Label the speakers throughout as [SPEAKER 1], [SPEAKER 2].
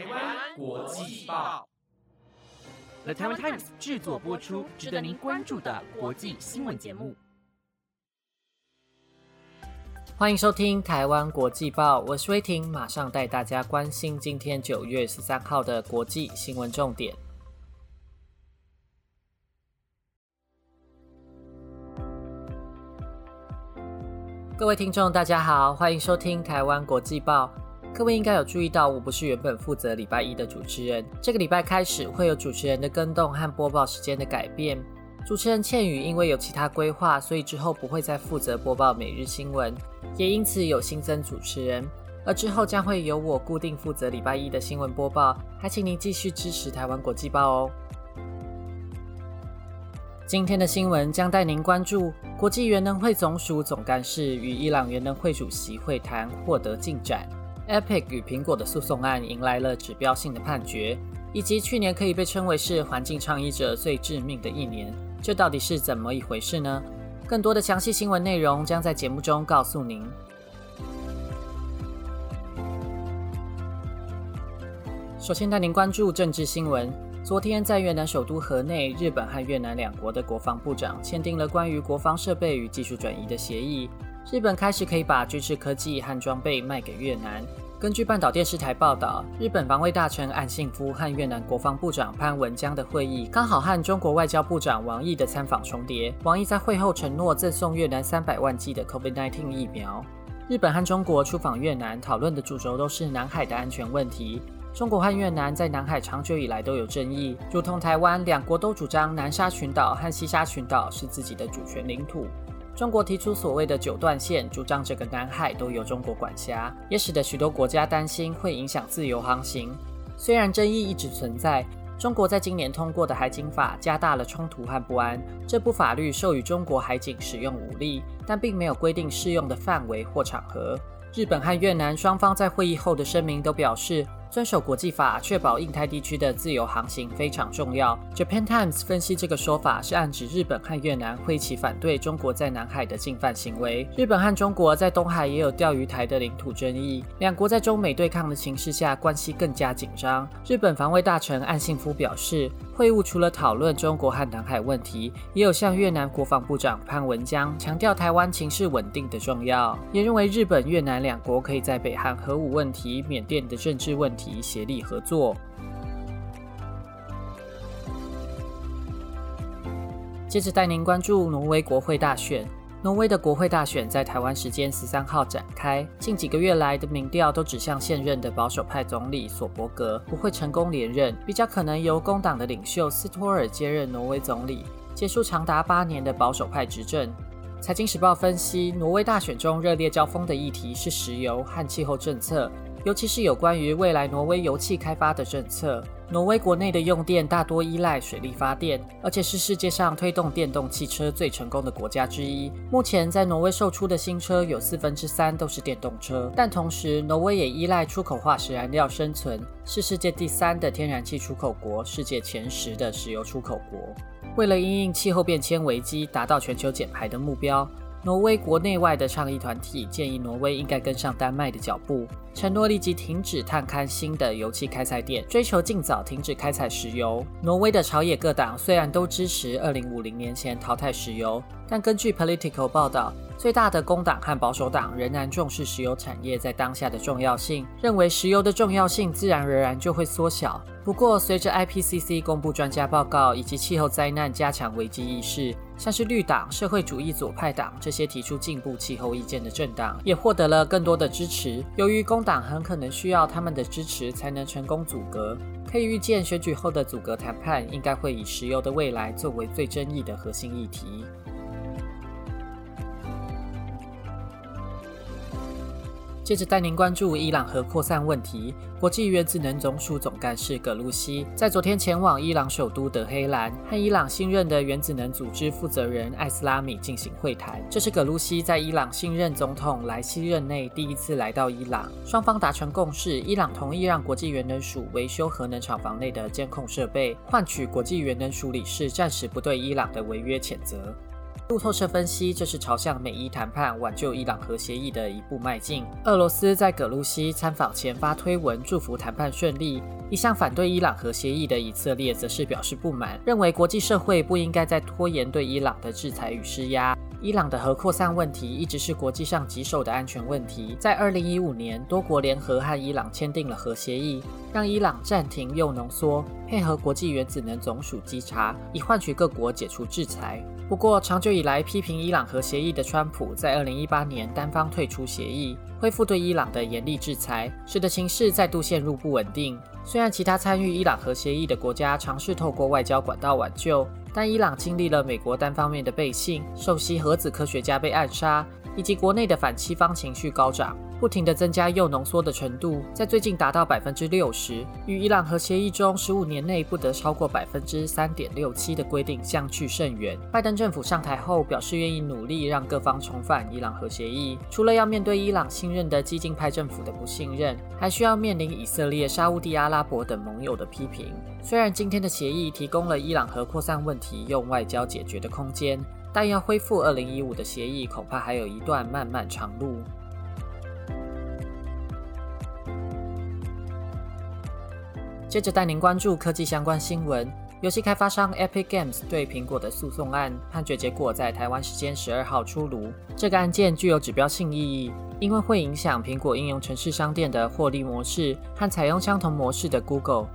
[SPEAKER 1] 台湾国际报
[SPEAKER 2] ，The Taiwan Times 制作播出，值得您关注的国际新闻节目。
[SPEAKER 3] 欢迎收听台湾国际报，我是威婷，马上带大家关心今天九月十三号的国际新闻重点。各位听众，大家好，欢迎收听台湾国际报。各位应该有注意到，我不是原本负责礼拜一的主持人。这个礼拜开始会有主持人的更动和播报时间的改变。主持人倩宇因为有其他规划，所以之后不会再负责播报每日新闻，也因此有新增主持人。而之后将会由我固定负责礼拜一的新闻播报，还请您继续支持台湾国际报哦。今天的新闻将带您关注国际原能会总署总干事与伊朗原能会主席会谈获得进展，Epic 与苹果的诉讼案迎来了指标性的判决，以及去年可以被称为是环境倡议者最致命的一年，这到底是怎么一回事呢？更多的详细新闻内容将在节目中告诉您。首先带您关注政治新闻。昨天，在越南首都河内，日本和越南两国的国防部长签订了关于国防设备与技术转移的协议。日本开始可以把军事科技和装备卖给越南。根据半岛电视台报道，日本防卫大臣岸信夫和越南国防部长潘文江的会议，刚好和中国外交部长王毅的参访重叠。王毅在会后承诺赠送越南三百万剂的 COVID-19 疫苗。日本和中国出访越南，讨论的主轴都是南海的安全问题。中国和越南在南海长久以来都有争议，如同台湾，两国都主张南沙群岛和西沙群岛是自己的主权领土。中国提出所谓的九段线，主张整个南海都由中国管辖，也使得许多国家担心会影响自由航行。虽然争议一直存在，中国在今年通过的海警法加大了冲突和不安。这部法律授予中国海警使用武力，但并没有规定适用的范围或场合。日本和越南双方在会议后的声明都表示。遵守国际法，确保印太地区的自由航行非常重要。Japan Times 分析这个说法是暗指日本和越南会一起反对中国在南海的进犯行为。日本和中国在东海也有钓鱼台的领土争议，两国在中美对抗的形势下，关系更加紧张。日本防卫大臣岸信夫表示。会晤除了讨论中国和南海问题，也有向越南国防部长潘文江强调台湾情势稳定的重要，也认为日本、越南两国可以在北韩核武问题、缅甸的政治问题协力合作。接着带您关注挪威国会大选。挪威的国会大选在台湾时间十三号展开。近几个月来的民调都指向现任的保守派总理索伯格不会成功连任，比较可能由工党的领袖斯托尔接任挪威总理，结束长达八年的保守派执政。财经时报分析，挪威大选中热烈交锋的议题是石油和气候政策。尤其是有关于未来挪威油气开发的政策。挪威国内的用电大多依赖水力发电，而且是世界上推动电动汽车最成功的国家之一。目前在挪威售出的新车有四分之三都是电动车，但同时挪威也依赖出口化石燃料生存，是世界第三的天然气出口国，世界前十的石油出口国。为了因应气候变迁危机，达到全球减排的目标。挪威国内外的倡议团体建议挪威应该跟上丹麦的脚步，承诺立即停止探勘新的油气开采点，追求尽早停止开采石油。挪威的朝野各党虽然都支持2050年前淘汰石油，但根据 Political 报道，最大的工党和保守党仍然重视石油产业在当下的重要性，认为石油的重要性自然而然就会缩小。不过，随着 IPCC 公布专家报告以及气候灾难加强危机意识。像是绿党、社会主义左派党这些提出进步气候意见的政党，也获得了更多的支持。由于工党很可能需要他们的支持才能成功阻隔，可以预见选举后的阻隔谈判应该会以石油的未来作为最争议的核心议题。接着带您关注伊朗核扩散问题。国际原子能总署总干事葛鲁西在昨天前往伊朗首都德黑兰，和伊朗新任的原子能组织负责人艾斯拉米进行会谈。这是葛鲁西在伊朗新任总统莱西任内第一次来到伊朗。双方达成共识，伊朗同意让国际原能署维修核能厂房内的监控设备，换取国际原能署理事暂时不对伊朗的违约谴责。路透社分析，这是朝向美伊谈判挽救伊朗核协议的一步迈进。俄罗斯在葛鲁西参访前发推文祝福谈判顺利，一向反对伊朗核协议的以色列则是表示不满，认为国际社会不应该再拖延对伊朗的制裁与施压。伊朗的核扩散问题一直是国际上棘手的安全问题。在2015年，多国联合和伊朗签订了核协议，让伊朗暂停铀浓缩，配合国际原子能总署稽查，以换取各国解除制裁。不过，长久以来批评伊朗核协议的川普，在2018年单方退出协议，恢复对伊朗的严厉制裁，使得情势再度陷入不稳定。虽然其他参与伊朗核协议的国家尝试透过外交管道挽救。但伊朗经历了美国单方面的背信，首席核子科学家被暗杀，以及国内的反西方情绪高涨。不停地增加铀浓缩的程度，在最近达到百分之六十，与伊朗核协议中十五年内不得超过百分之三点六七的规定相去甚远。拜登政府上台后表示愿意努力让各方重返伊朗核协议，除了要面对伊朗新任的激进派政府的不信任，还需要面临以色列、沙地阿拉伯等盟友的批评。虽然今天的协议提供了伊朗核扩散问题用外交解决的空间，但要恢复二零一五的协议，恐怕还有一段漫漫长路。接着带您关注科技相关新闻。游戏开发商 Epic Games 对苹果的诉讼案判决结果在台湾时间十二号出炉。这个案件具有指标性意义，因为会影响苹果应用程式商店的获利模式和采用相同模式的 Google。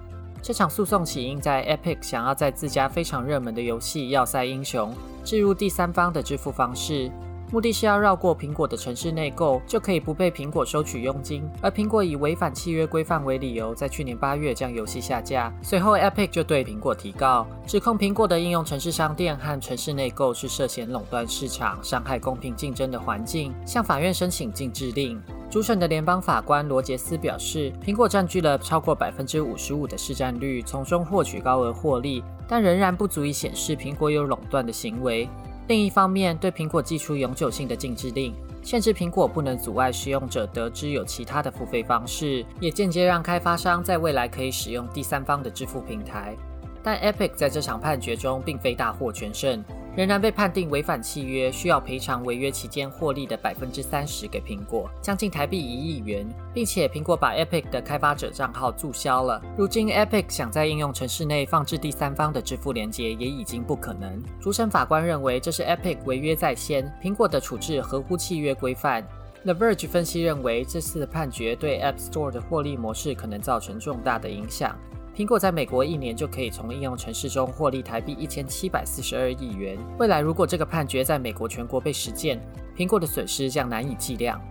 [SPEAKER 3] 这场诉讼起因在 Epic 想要在自家非常热门的游戏《要塞英雄》置入第三方的支付方式。目的是要绕过苹果的城市内购，就可以不被苹果收取佣金。而苹果以违反契约规范为理由，在去年八月将游戏下架。随后，Epic 就对苹果提告，指控苹果的应用城市商店和城市内购是涉嫌垄断市场、伤害公平竞争的环境，向法院申请禁制令。主审的联邦法官罗杰斯表示，苹果占据了超过百分之五十五的市占率，从中获取高额获利，但仍然不足以显示苹果有垄断的行为。另一方面，对苹果寄出永久性的禁制令，限制苹果不能阻碍使用者得知有其他的付费方式，也间接让开发商在未来可以使用第三方的支付平台。但 Epic 在这场判决中并非大获全胜。仍然被判定违反契约，需要赔偿违约期间获利的百分之三十给苹果，将近台币一亿元，并且苹果把 Epic 的开发者账号注销了。如今 Epic 想在应用程式内放置第三方的支付连接，也已经不可能。主审法官认为这是 Epic 违约在先，苹果的处置合乎契约规范。The Verge 分析认为，这次的判决对 App Store 的获利模式可能造成重大的影响。苹果在美国一年就可以从应用程式中获利台币一千七百四十二亿元。未来如果这个判决在美国全国被实践，苹果的损失将难以计量。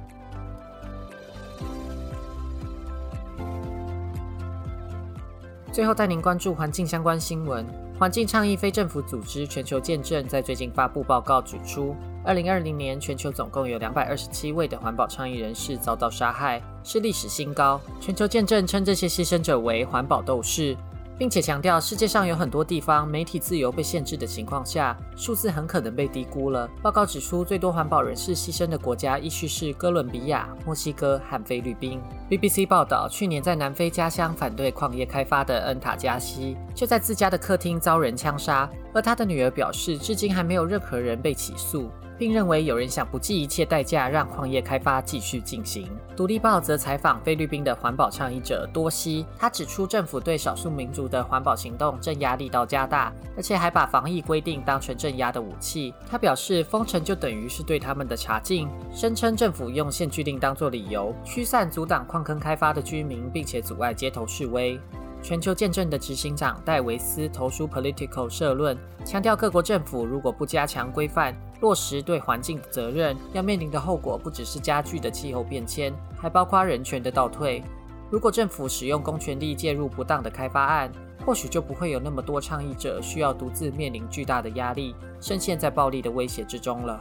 [SPEAKER 3] 最后带您关注环境相关新闻。环境倡议非政府组织全球见证在最近发布报告指出，二零二零年全球总共有两百二十七位的环保倡议人士遭到杀害。是历史新高。全球见证称这些牺牲者为环保斗士，并且强调世界上有很多地方媒体自由被限制的情况下，数字很可能被低估了。报告指出，最多环保人士牺牲的国家依序是哥伦比亚、墨西哥和菲律宾。BBC 报道，去年在南非家乡反对矿业开发的恩塔加西，却在自家的客厅遭人枪杀，而他的女儿表示，至今还没有任何人被起诉。并认为有人想不计一切代价让矿业开发继续进行。独立报则采访菲律宾的环保倡议者多西，他指出政府对少数民族的环保行动镇压力道加大，而且还把防疫规定当成镇压的武器。他表示，封城就等于是对他们的查禁，声称政府用限聚令当作理由驱散阻挡矿坑开发的居民，并且阻碍街头示威。全球见证的执行长戴维斯投书 Political 社论，强调各国政府如果不加强规范，落实对环境的责任，要面临的后果不只是加剧的气候变迁，还包括人权的倒退。如果政府使用公权力介入不当的开发案，或许就不会有那么多倡议者需要独自面临巨大的压力，深陷在暴力的威胁之中了。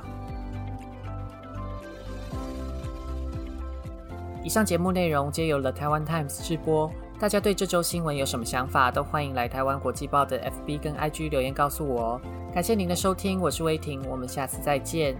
[SPEAKER 3] 以上节目内容皆由了台湾 Times 直播。大家对这周新闻有什么想法，都欢迎来台湾国际报的 FB 跟 IG 留言告诉我哦。感谢您的收听，我是威婷，我们下次再见。